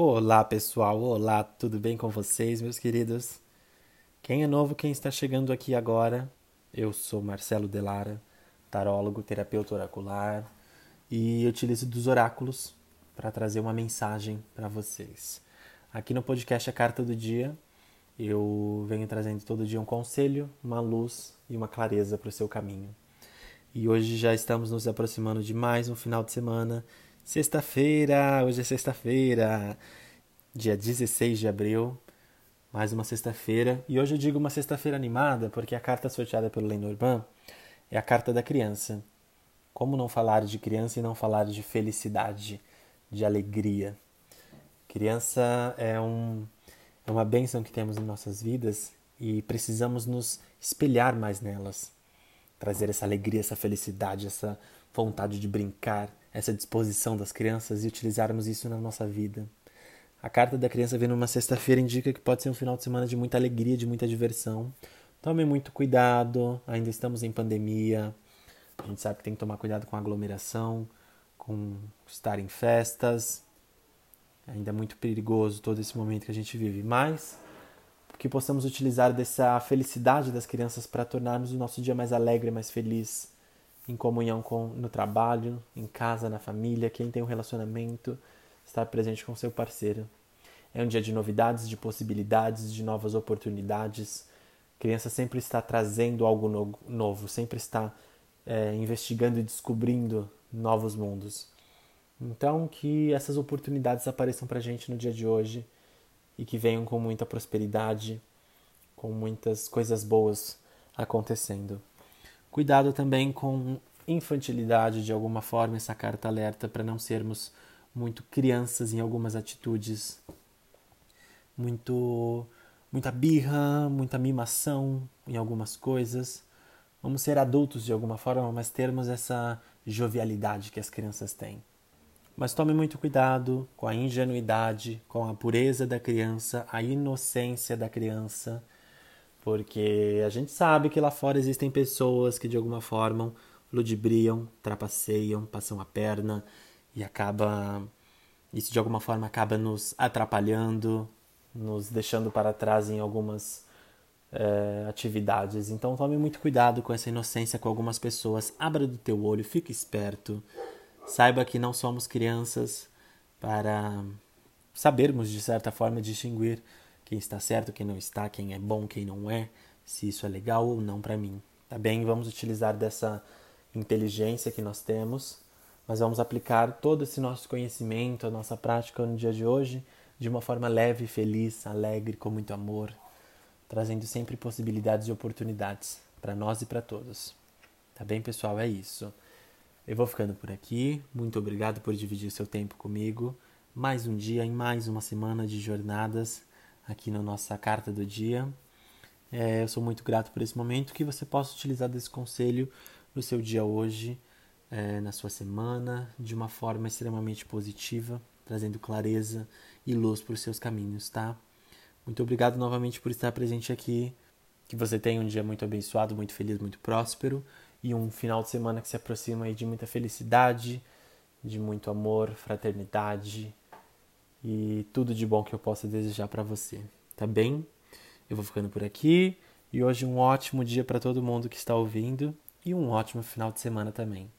Olá pessoal, olá, tudo bem com vocês, meus queridos? Quem é novo, quem está chegando aqui agora, eu sou Marcelo Delara, tarólogo, terapeuta oracular e utilizo dos oráculos para trazer uma mensagem para vocês. Aqui no podcast A Carta do Dia, eu venho trazendo todo dia um conselho, uma luz e uma clareza para o seu caminho. E hoje já estamos nos aproximando de mais um final de semana Sexta-feira, hoje é sexta-feira, dia 16 de abril, mais uma sexta-feira. E hoje eu digo uma sexta-feira animada porque a carta sorteada pelo Lenormand é a carta da criança. Como não falar de criança e não falar de felicidade, de alegria? Criança é, um, é uma bênção que temos em nossas vidas e precisamos nos espelhar mais nelas. Trazer essa alegria, essa felicidade, essa vontade de brincar, essa disposição das crianças e utilizarmos isso na nossa vida. A carta da criança vindo numa sexta-feira indica que pode ser um final de semana de muita alegria, de muita diversão. Tome muito cuidado, ainda estamos em pandemia. A gente sabe que tem que tomar cuidado com aglomeração, com estar em festas. Ainda é muito perigoso todo esse momento que a gente vive, mas que possamos utilizar dessa felicidade das crianças para tornarmos o nosso dia mais alegre, mais feliz, em comunhão com no trabalho, em casa, na família, quem tem um relacionamento, estar presente com seu parceiro. É um dia de novidades, de possibilidades, de novas oportunidades. A criança sempre está trazendo algo no, novo, sempre está é, investigando e descobrindo novos mundos. Então, que essas oportunidades apareçam para a gente no dia de hoje e que venham com muita prosperidade, com muitas coisas boas acontecendo. Cuidado também com infantilidade de alguma forma, essa carta alerta para não sermos muito crianças em algumas atitudes, muito muita birra, muita mimação em algumas coisas. Vamos ser adultos de alguma forma, mas termos essa jovialidade que as crianças têm. Mas tome muito cuidado com a ingenuidade, com a pureza da criança, a inocência da criança porque a gente sabe que lá fora existem pessoas que de alguma forma ludibriam, trapaceiam, passam a perna e acaba isso de alguma forma acaba nos atrapalhando, nos deixando para trás em algumas é, atividades. Então tome muito cuidado com essa inocência com algumas pessoas. Abra do teu olho, fique esperto. Saiba que não somos crianças para sabermos de certa forma distinguir quem está certo, quem não está, quem é bom, quem não é, se isso é legal ou não para mim. Tá bem? Vamos utilizar dessa inteligência que nós temos, mas vamos aplicar todo esse nosso conhecimento, a nossa prática no dia de hoje de uma forma leve, feliz, alegre, com muito amor, trazendo sempre possibilidades e oportunidades para nós e para todos. Tá bem, pessoal? É isso. Eu vou ficando por aqui. Muito obrigado por dividir seu tempo comigo. Mais um dia em mais uma semana de jornadas aqui na nossa carta do dia. É, eu sou muito grato por esse momento que você possa utilizar desse conselho no seu dia hoje, é, na sua semana, de uma forma extremamente positiva, trazendo clareza e luz para os seus caminhos, tá? Muito obrigado novamente por estar presente aqui. Que você tenha um dia muito abençoado, muito feliz, muito próspero e um final de semana que se aproxima aí de muita felicidade, de muito amor, fraternidade e tudo de bom que eu possa desejar para você, tá bem? Eu vou ficando por aqui e hoje um ótimo dia para todo mundo que está ouvindo e um ótimo final de semana também.